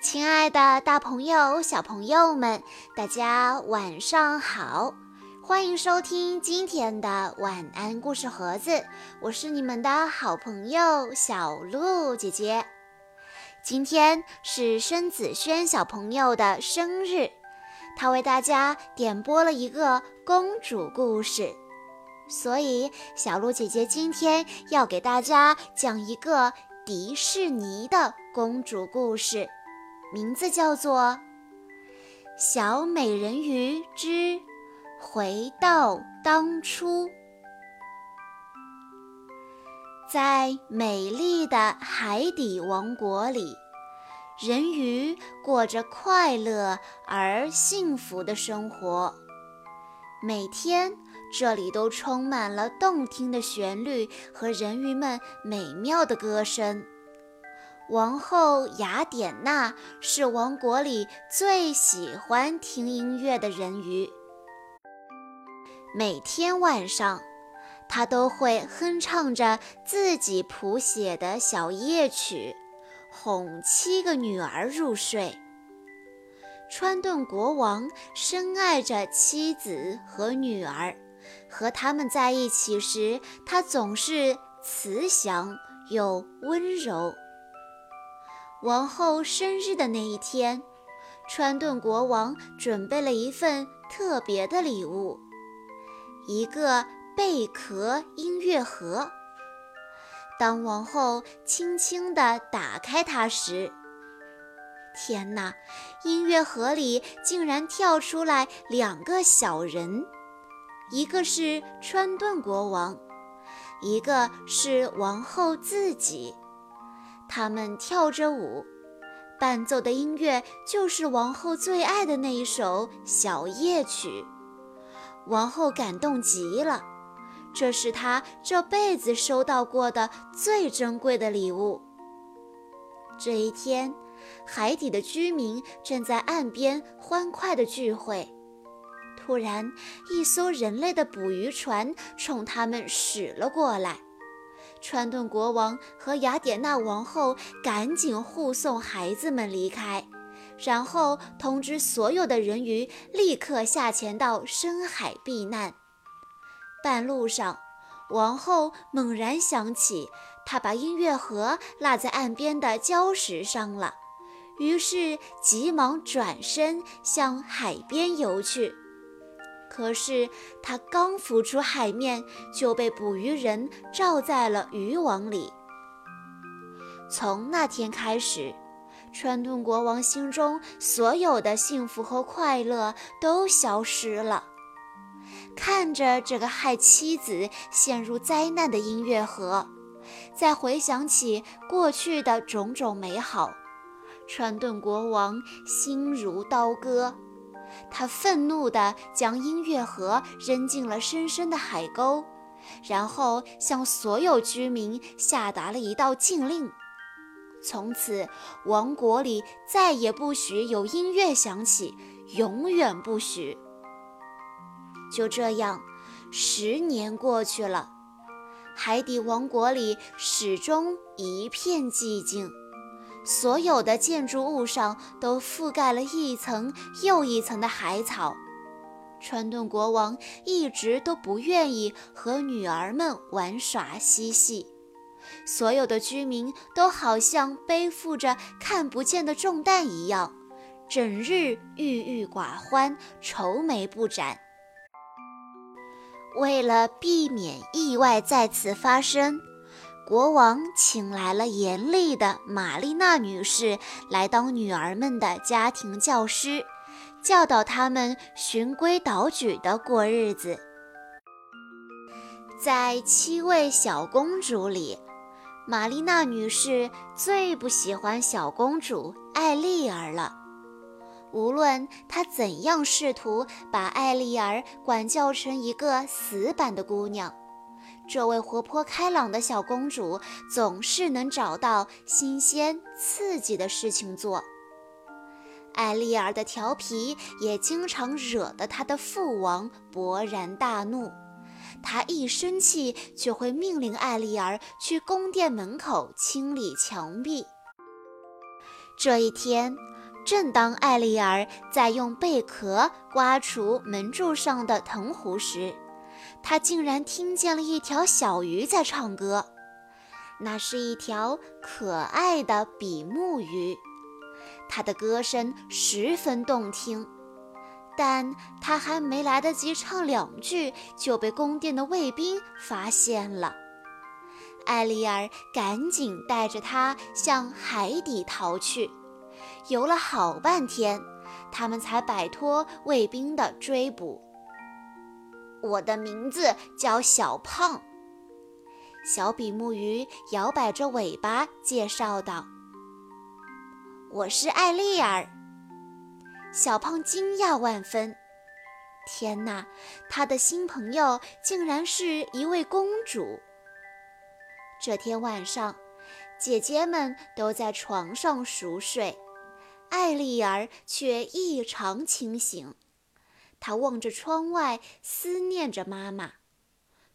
亲爱的，大朋友、小朋友们，大家晚上好！欢迎收听今天的晚安故事盒子，我是你们的好朋友小鹿姐姐。今天是申子轩小朋友的生日，他为大家点播了一个公主故事，所以小鹿姐姐今天要给大家讲一个迪士尼的公主故事。名字叫做《小美人鱼之回到当初》。在美丽的海底王国里，人鱼过着快乐而幸福的生活。每天，这里都充满了动听的旋律和人鱼们美妙的歌声。王后雅典娜是王国里最喜欢听音乐的人鱼。每天晚上，她都会哼唱着自己谱写的小夜曲，哄七个女儿入睡。川顿国王深爱着妻子和女儿，和他们在一起时，他总是慈祥又温柔。王后生日的那一天，川顿国王准备了一份特别的礼物——一个贝壳音乐盒。当王后轻轻地打开它时，天哪！音乐盒里竟然跳出来两个小人，一个是川顿国王，一个是王后自己。他们跳着舞，伴奏的音乐就是王后最爱的那一首小夜曲。王后感动极了，这是她这辈子收到过的最珍贵的礼物。这一天，海底的居民正在岸边欢快地聚会，突然，一艘人类的捕鱼船冲他们驶了过来。川顿国王和雅典娜王后赶紧护送孩子们离开，然后通知所有的人鱼立刻下潜到深海避难。半路上，王后猛然想起，她把音乐盒落在岸边的礁石上了，于是急忙转身向海边游去。可是他刚浮出海面，就被捕鱼人罩在了渔网里。从那天开始，川顿国王心中所有的幸福和快乐都消失了。看着这个害妻子陷入灾难的音乐盒，再回想起过去的种种美好，川顿国王心如刀割。他愤怒地将音乐盒扔进了深深的海沟，然后向所有居民下达了一道禁令：从此，王国里再也不许有音乐响起，永远不许。就这样，十年过去了，海底王国里始终一片寂静。所有的建筑物上都覆盖了一层又一层的海草。川顿国王一直都不愿意和女儿们玩耍嬉戏。所有的居民都好像背负着看不见的重担一样，整日郁郁寡欢，愁眉不展。为了避免意外再次发生。国王请来了严厉的玛丽娜女士来当女儿们的家庭教师，教导他们循规蹈矩地过日子。在七位小公主里，玛丽娜女士最不喜欢小公主艾丽儿了。无论她怎样试图把艾丽儿管教成一个死板的姑娘。这位活泼开朗的小公主总是能找到新鲜刺激的事情做。艾丽儿的调皮也经常惹得她的父王勃然大怒。他一生气就会命令艾丽儿去宫殿门口清理墙壁。这一天，正当艾丽儿在用贝壳刮除门柱上的藤壶时，他竟然听见了一条小鱼在唱歌。那是一条可爱的比目鱼，它的歌声十分动听。但它还没来得及唱两句，就被宫殿的卫兵发现了。艾丽儿赶紧带着它向海底逃去，游了好半天，他们才摆脱卫兵的追捕。我的名字叫小胖。小比目鱼摇摆着尾巴介绍道：“我是艾丽儿。”小胖惊讶万分，天哪，他的新朋友竟然是一位公主。这天晚上，姐姐们都在床上熟睡，艾丽儿却异常清醒。他望着窗外，思念着妈妈。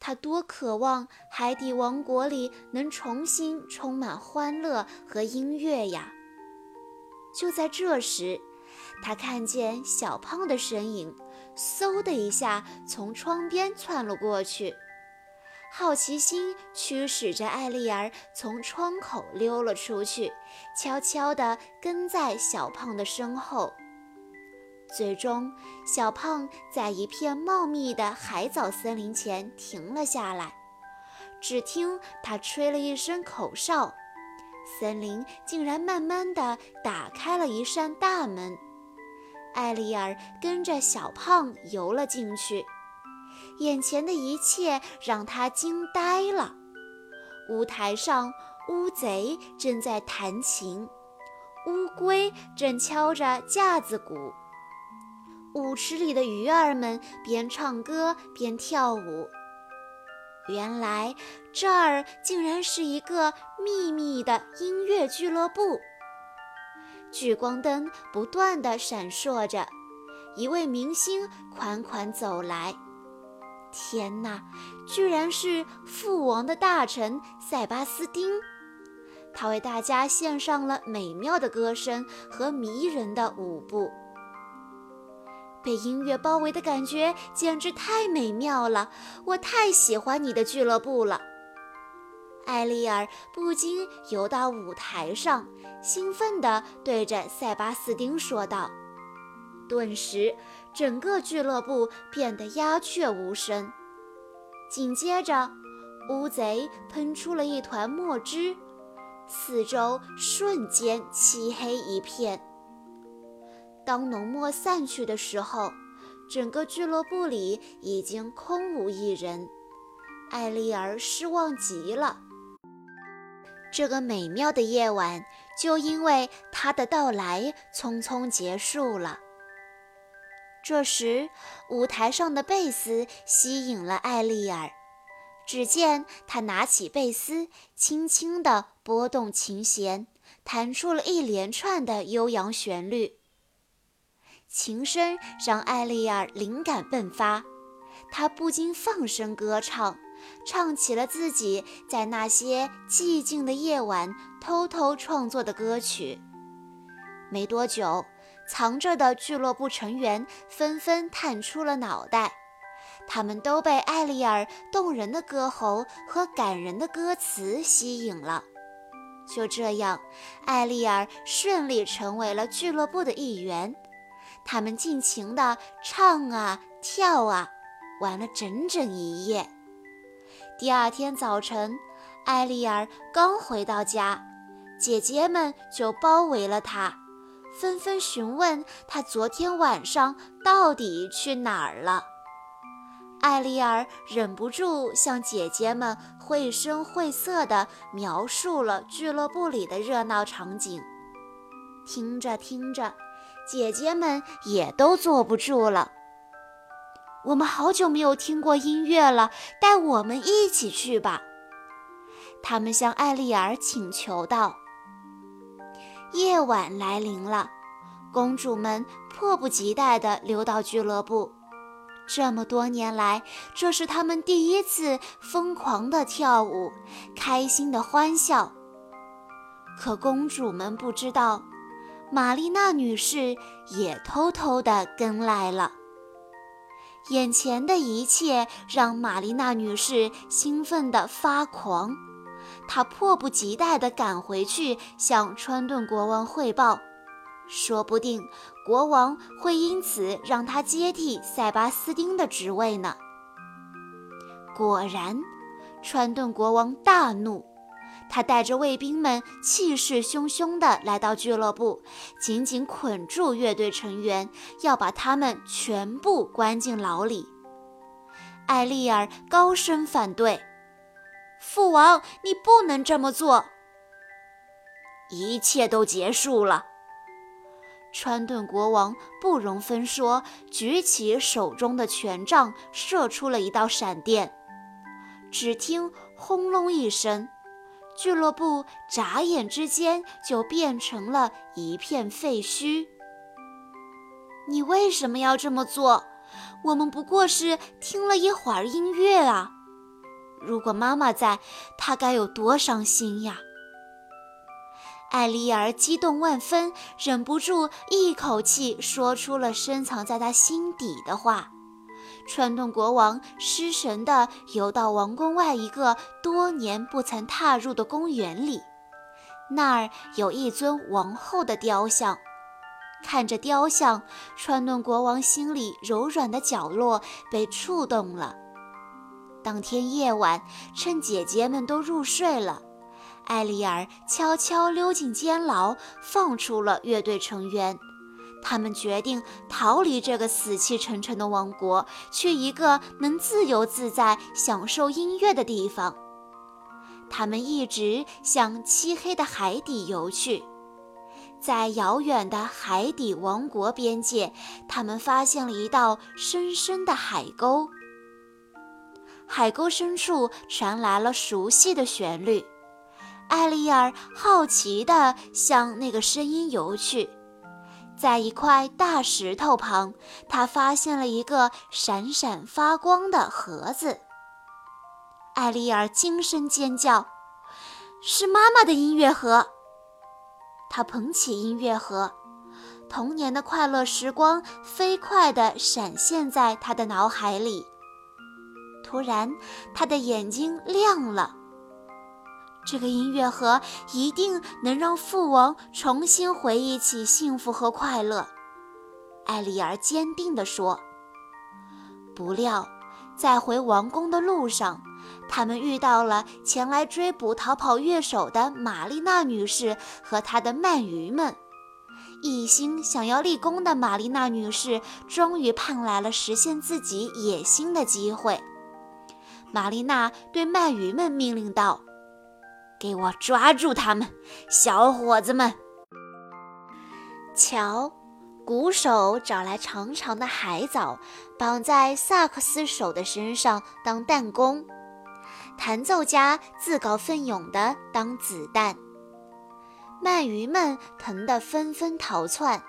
他多渴望海底王国里能重新充满欢乐和音乐呀！就在这时，他看见小胖的身影，嗖的一下从窗边窜了过去。好奇心驱使着艾丽儿从窗口溜了出去，悄悄地跟在小胖的身后。最终，小胖在一片茂密的海藻森林前停了下来。只听他吹了一声口哨，森林竟然慢慢地打开了一扇大门。艾丽儿跟着小胖游了进去。眼前的一切让他惊呆了。舞台上，乌贼正在弹琴，乌龟正敲着架子鼓，舞池里的鱼儿们边唱歌边跳舞。原来这儿竟然是一个秘密的音乐俱乐部。聚光灯不断地闪烁着，一位明星款款走来。天哪，居然是父王的大臣塞巴斯丁！他为大家献上了美妙的歌声和迷人的舞步。被音乐包围的感觉简直太美妙了，我太喜欢你的俱乐部了。艾丽尔不禁游到舞台上，兴奋地对着塞巴斯丁说道。顿时，整个俱乐部变得鸦雀无声。紧接着，乌贼喷出了一团墨汁，四周瞬间漆黑一片。当浓墨散去的时候，整个俱乐部里已经空无一人。艾丽儿失望极了。这个美妙的夜晚就因为他的到来匆匆结束了。这时，舞台上的贝斯吸引了艾丽儿。只见她拿起贝斯，轻轻地拨动琴弦，弹出了一连串的悠扬旋律。琴声让艾丽儿灵感迸发，她不禁放声歌唱，唱起了自己在那些寂静的夜晚偷偷创作的歌曲。没多久。藏着的俱乐部成员纷纷探出了脑袋，他们都被艾丽尔动人的歌喉和感人的歌词吸引了。就这样，艾丽尔顺利成为了俱乐部的一员。他们尽情地唱啊跳啊，玩了整整一夜。第二天早晨，艾丽尔刚回到家，姐姐们就包围了她。纷纷询问她昨天晚上到底去哪儿了。艾丽儿忍不住向姐姐们绘声绘色地描述了俱乐部里的热闹场景。听着听着，姐姐们也都坐不住了。我们好久没有听过音乐了，带我们一起去吧。他们向艾丽儿请求道。夜晚来临了，公主们迫不及待地溜到俱乐部。这么多年来，这是她们第一次疯狂地跳舞，开心地欢笑。可公主们不知道，玛丽娜女士也偷偷地跟来了。眼前的一切让玛丽娜女士兴奋得发狂，她迫不及待地赶回去向川顿国王汇报，说不定国王会因此让她接替塞巴斯丁的职位呢。果然，川顿国王大怒。他带着卫兵们气势汹汹地来到俱乐部，紧紧捆住乐队成员，要把他们全部关进牢里。艾丽尔高声反对：“父王，你不能这么做！”一切都结束了。川顿国王不容分说，举起手中的权杖，射出了一道闪电。只听轰隆一声。俱乐部眨眼之间就变成了一片废墟。你为什么要这么做？我们不过是听了一会儿音乐啊！如果妈妈在，她该有多伤心呀！艾丽儿激动万分，忍不住一口气说出了深藏在她心底的话。川顿国王失神地游到王宫外一个多年不曾踏入的公园里，那儿有一尊王后的雕像。看着雕像，川顿国王心里柔软的角落被触动了。当天夜晚，趁姐姐们都入睡了，艾丽儿悄悄溜进监牢，放出了乐队成员。他们决定逃离这个死气沉沉的王国，去一个能自由自在享受音乐的地方。他们一直向漆黑的海底游去，在遥远的海底王国边界，他们发现了一道深深的海沟。海沟深处传来了熟悉的旋律，艾丽尔好奇地向那个声音游去。在一块大石头旁，他发现了一个闪闪发光的盒子。艾丽尔惊声尖叫：“是妈妈的音乐盒！”他捧起音乐盒，童年的快乐时光飞快地闪现在他的脑海里。突然，他的眼睛亮了。这个音乐盒一定能让父王重新回忆起幸福和快乐，艾丽儿坚定地说。不料，在回王宫的路上，他们遇到了前来追捕逃跑乐手的玛丽娜女士和她的鳗鱼们。一心想要立功的玛丽娜女士终于盼来了实现自己野心的机会。玛丽娜对鳗鱼们命令道。给我抓住他们，小伙子们！瞧，鼓手找来长长的海藻，绑在萨克斯手的身上当弹弓；弹奏家自告奋勇地当子弹。鳗鱼们疼得纷纷逃窜，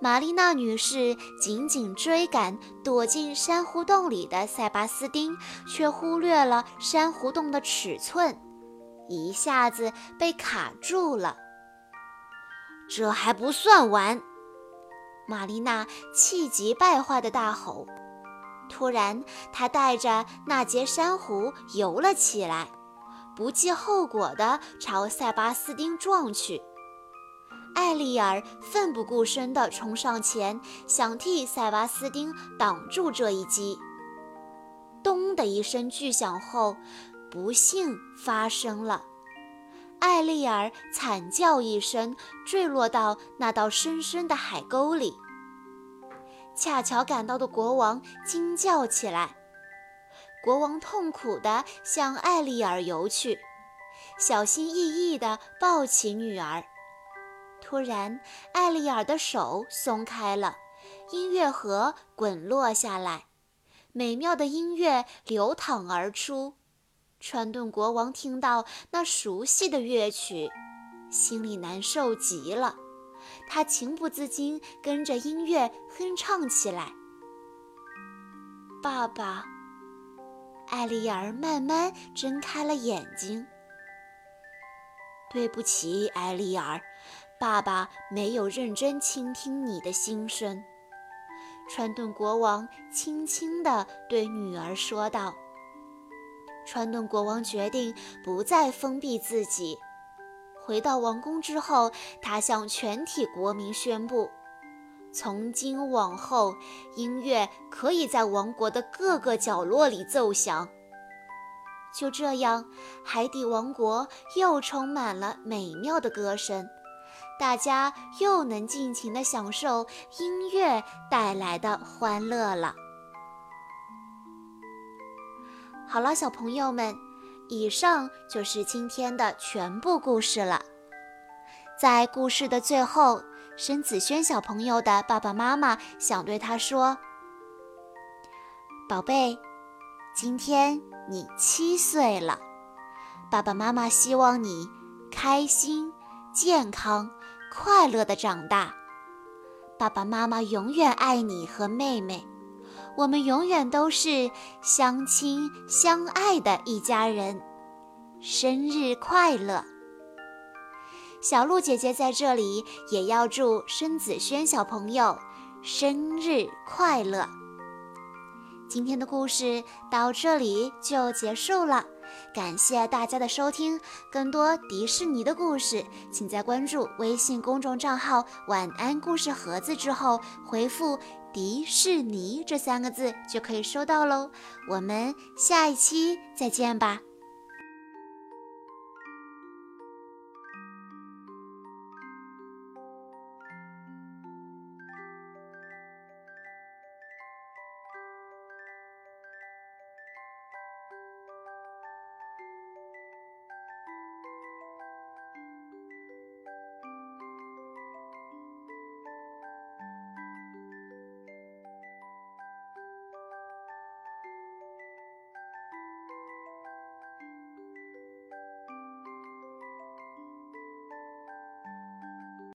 玛丽娜女士紧紧追赶躲进珊瑚洞里的塞巴斯丁，却忽略了珊瑚洞的尺寸。一下子被卡住了。这还不算完，玛丽娜气急败坏地大吼。突然，她带着那截珊瑚游了起来，不计后果地朝塞巴斯丁撞去。艾丽尔奋不顾身地冲上前，想替塞巴斯丁挡住这一击。咚的一声巨响后。不幸发生了，艾丽尔惨叫一声，坠落到那道深深的海沟里。恰巧赶到的国王惊叫起来，国王痛苦地向艾丽尔游去，小心翼翼地抱起女儿。突然，艾丽尔的手松开了，音乐盒滚落下来，美妙的音乐流淌而出。川顿国王听到那熟悉的乐曲，心里难受极了。他情不自禁跟着音乐哼唱起来。爸爸，艾丽儿慢慢睁开了眼睛。对不起，艾丽儿，爸爸没有认真倾听你的心声。”川顿国王轻轻地对女儿说道。川顿国王决定不再封闭自己。回到王宫之后，他向全体国民宣布：从今往后，音乐可以在王国的各个角落里奏响。就这样，海底王国又充满了美妙的歌声，大家又能尽情地享受音乐带来的欢乐了。好了，小朋友们，以上就是今天的全部故事了。在故事的最后，申子轩小朋友的爸爸妈妈想对他说：“宝贝，今天你七岁了，爸爸妈妈希望你开心、健康、快乐的长大。爸爸妈妈永远爱你和妹妹。”我们永远都是相亲相爱的一家人，生日快乐！小鹿姐姐在这里也要祝申子轩小朋友生日快乐。今天的故事到这里就结束了，感谢大家的收听。更多迪士尼的故事，请在关注微信公众账号“晚安故事盒子”之后回复。迪士尼这三个字就可以收到喽，我们下一期再见吧。